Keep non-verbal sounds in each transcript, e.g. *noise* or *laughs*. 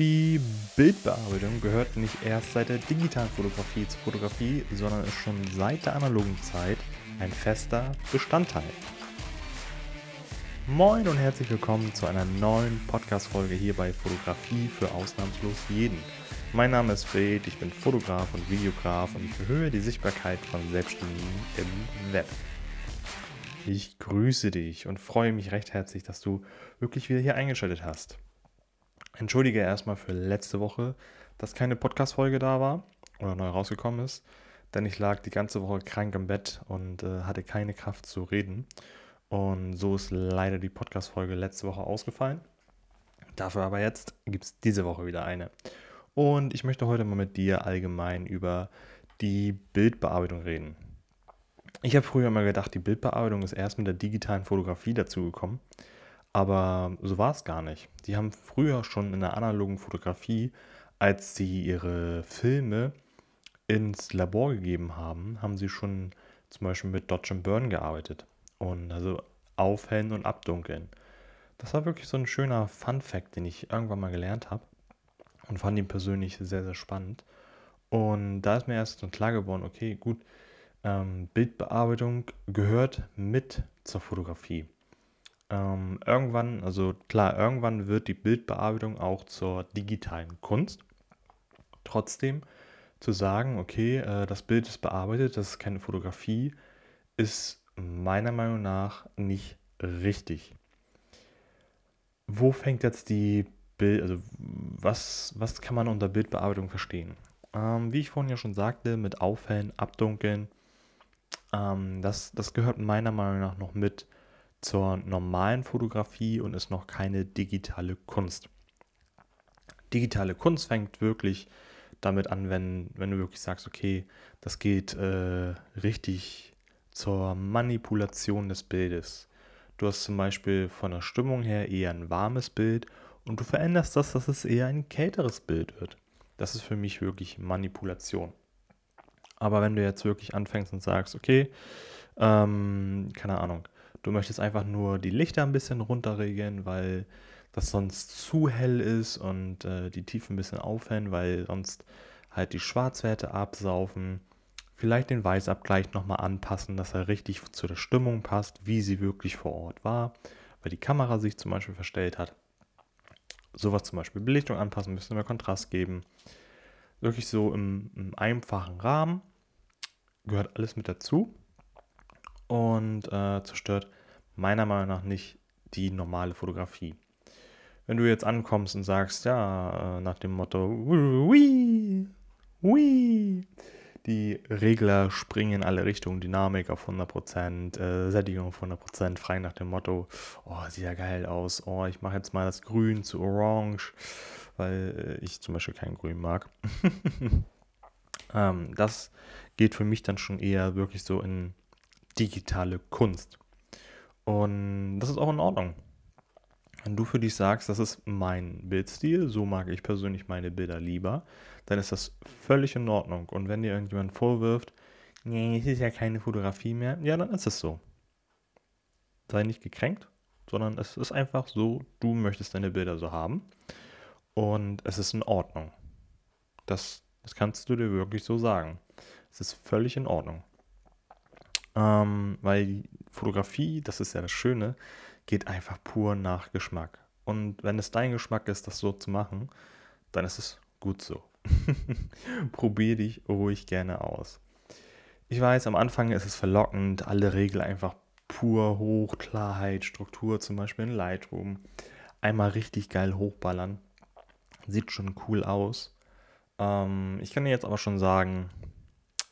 Die Bildbearbeitung gehört nicht erst seit der digitalen Fotografie zur Fotografie, sondern ist schon seit der analogen Zeit ein fester Bestandteil. Moin und herzlich willkommen zu einer neuen Podcast-Folge hier bei Fotografie für ausnahmslos jeden. Mein Name ist Fred, ich bin Fotograf und Videograf und ich erhöhe die Sichtbarkeit von Selbstständigen im Web. Ich grüße dich und freue mich recht herzlich, dass du wirklich wieder hier eingeschaltet hast. Entschuldige erstmal für letzte Woche, dass keine Podcast-Folge da war oder neu rausgekommen ist, denn ich lag die ganze Woche krank im Bett und äh, hatte keine Kraft zu reden. Und so ist leider die Podcast-Folge letzte Woche ausgefallen. Dafür aber jetzt gibt es diese Woche wieder eine. Und ich möchte heute mal mit dir allgemein über die Bildbearbeitung reden. Ich habe früher immer gedacht, die Bildbearbeitung ist erst mit der digitalen Fotografie dazugekommen. Aber so war es gar nicht. Die haben früher schon in der analogen Fotografie, als sie ihre Filme ins Labor gegeben haben, haben sie schon zum Beispiel mit Dodge and Burn gearbeitet. Und also aufhellen und abdunkeln. Das war wirklich so ein schöner Fun Fact, den ich irgendwann mal gelernt habe und fand ihn persönlich sehr, sehr spannend. Und da ist mir erst so klar geworden, okay, gut, ähm, Bildbearbeitung gehört mit zur Fotografie. Ähm, irgendwann, also klar, irgendwann wird die Bildbearbeitung auch zur digitalen Kunst. Trotzdem zu sagen, okay, äh, das Bild ist bearbeitet, das ist keine Fotografie, ist meiner Meinung nach nicht richtig. Wo fängt jetzt die Bild, also was, was kann man unter Bildbearbeitung verstehen? Ähm, wie ich vorhin ja schon sagte, mit Aufhellen, Abdunkeln, ähm, das, das gehört meiner Meinung nach noch mit zur normalen Fotografie und ist noch keine digitale Kunst. Digitale Kunst fängt wirklich damit an, wenn, wenn du wirklich sagst, okay, das geht äh, richtig zur Manipulation des Bildes. Du hast zum Beispiel von der Stimmung her eher ein warmes Bild und du veränderst das, dass es eher ein kälteres Bild wird. Das ist für mich wirklich Manipulation. Aber wenn du jetzt wirklich anfängst und sagst, okay, ähm, keine Ahnung, du möchtest einfach nur die Lichter ein bisschen runterregeln, weil das sonst zu hell ist und äh, die Tiefen ein bisschen aufhellen, weil sonst halt die Schwarzwerte absaufen. Vielleicht den Weißabgleich nochmal anpassen, dass er richtig zu der Stimmung passt, wie sie wirklich vor Ort war, weil die Kamera sich zum Beispiel verstellt hat. Sowas zum Beispiel Belichtung anpassen, ein bisschen mehr Kontrast geben. Wirklich so im, im einfachen Rahmen gehört alles mit dazu und äh, zerstört meiner Meinung nach nicht die normale Fotografie. Wenn du jetzt ankommst und sagst, ja, äh, nach dem Motto, wii, wii, die Regler springen in alle Richtungen, Dynamik auf 100%, äh, Sättigung auf 100%, frei nach dem Motto, oh, sieht ja geil aus, oh, ich mache jetzt mal das Grün zu Orange, weil äh, ich zum Beispiel kein Grün mag. *laughs* ähm, das geht für mich dann schon eher wirklich so in digitale Kunst. Und das ist auch in Ordnung. Wenn du für dich sagst, das ist mein Bildstil, so mag ich persönlich meine Bilder lieber, dann ist das völlig in Ordnung. Und wenn dir irgendjemand vorwirft, nee, es ist ja keine Fotografie mehr, ja, dann ist es so. Sei nicht gekränkt, sondern es ist einfach so, du möchtest deine Bilder so haben. Und es ist in Ordnung. Das, das kannst du dir wirklich so sagen. Es ist völlig in Ordnung. Ähm, weil Fotografie, das ist ja das Schöne, geht einfach pur nach Geschmack. Und wenn es dein Geschmack ist, das so zu machen, dann ist es gut so. *laughs* Probier dich ruhig gerne aus. Ich weiß, am Anfang ist es verlockend, alle Regeln einfach pur hoch, Klarheit, Struktur, zum Beispiel in Lightroom, einmal richtig geil hochballern. Sieht schon cool aus. Ähm, ich kann dir jetzt aber schon sagen,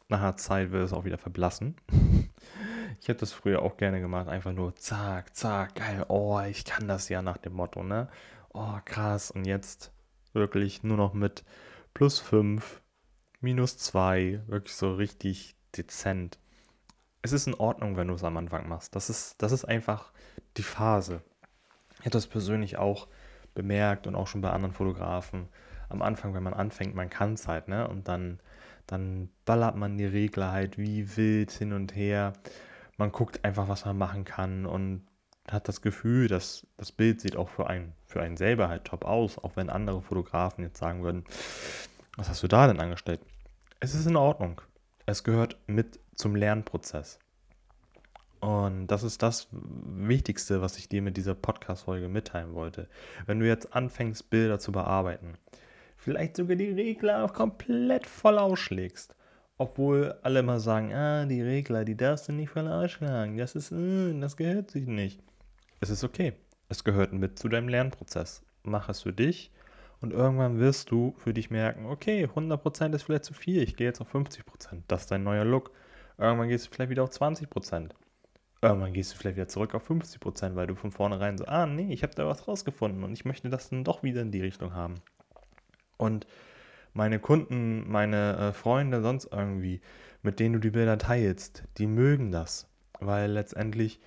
nach einer Zeit wird es auch wieder verblassen. *laughs* ich hätte das früher auch gerne gemacht, einfach nur zack, zack, geil, oh, ich kann das ja nach dem Motto, ne? Oh, krass. Und jetzt wirklich nur noch mit plus 5, minus 2, wirklich so richtig dezent. Es ist in Ordnung, wenn du es am Anfang machst. Das ist, das ist einfach die Phase. Ich habe das persönlich auch bemerkt und auch schon bei anderen Fotografen. Am Anfang, wenn man anfängt, man kann es halt, ne? Und dann dann ballert man die Regler halt wie wild hin und her. Man guckt einfach, was man machen kann und hat das Gefühl, dass das Bild sieht auch für einen, für einen selber halt top aus, auch wenn andere Fotografen jetzt sagen würden, was hast du da denn angestellt? Es ist in Ordnung. Es gehört mit zum Lernprozess. Und das ist das Wichtigste, was ich dir mit dieser Podcast-Folge mitteilen wollte. Wenn du jetzt anfängst, Bilder zu bearbeiten, vielleicht sogar die Regler komplett voll ausschlägst, obwohl alle immer sagen, ah, die Regler, die darfst du nicht voll ausschlagen, das ist, äh, das gehört sich nicht. Es ist okay. Es gehört mit zu deinem Lernprozess. Mach es für dich und irgendwann wirst du für dich merken, okay, 100% ist vielleicht zu viel, ich gehe jetzt auf 50%. Das ist dein neuer Look. Irgendwann gehst du vielleicht wieder auf 20%. Irgendwann gehst du vielleicht wieder zurück auf 50%, weil du von vornherein so, ah nee, ich habe da was rausgefunden und ich möchte das dann doch wieder in die Richtung haben. Und meine Kunden, meine äh, Freunde, sonst irgendwie, mit denen du die Bilder teilst, die mögen das. Weil letztendlich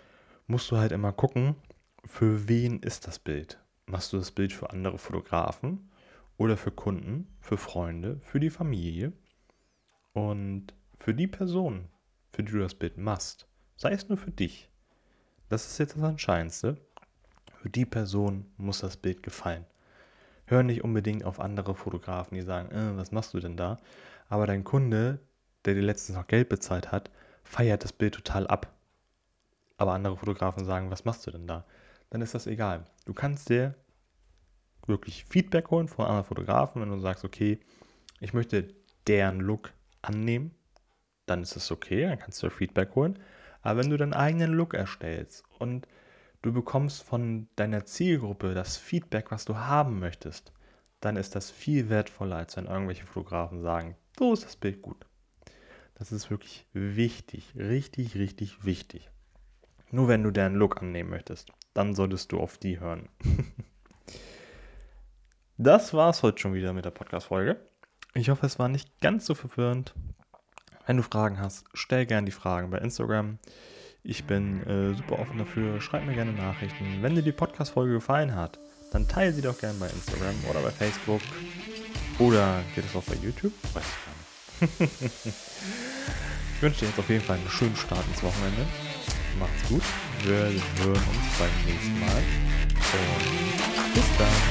musst du halt immer gucken, für wen ist das Bild. Machst du das Bild für andere Fotografen oder für Kunden, für Freunde, für die Familie und für die Person, für die du das Bild machst. Sei es nur für dich. Das ist jetzt das Entscheidendste. Für die Person muss das Bild gefallen. Hör nicht unbedingt auf andere Fotografen, die sagen, äh, was machst du denn da? Aber dein Kunde, der dir letztens noch Geld bezahlt hat, feiert das Bild total ab aber andere Fotografen sagen, was machst du denn da? Dann ist das egal. Du kannst dir wirklich Feedback holen von anderen Fotografen, wenn du sagst, okay, ich möchte deren Look annehmen, dann ist es okay, dann kannst du Feedback holen. Aber wenn du deinen eigenen Look erstellst und du bekommst von deiner Zielgruppe das Feedback, was du haben möchtest, dann ist das viel wertvoller, als wenn irgendwelche Fotografen sagen, so ist das Bild gut. Das ist wirklich wichtig, richtig, richtig wichtig. Nur wenn du deren Look annehmen möchtest, dann solltest du auf die hören. *laughs* das war's heute schon wieder mit der Podcast-Folge. Ich hoffe, es war nicht ganz so verwirrend. Wenn du Fragen hast, stell gerne die Fragen bei Instagram. Ich bin äh, super offen dafür. Schreib mir gerne Nachrichten. Wenn dir die Podcast-Folge gefallen hat, dann teile sie doch gerne bei Instagram oder bei Facebook. Oder geht es auch bei YouTube? Weiß ich gar nicht. *laughs* ich wünsche dir jetzt auf jeden Fall einen schönen Start ins Wochenende. Macht's gut. Wir hören uns beim nächsten Mal. Und bis dann.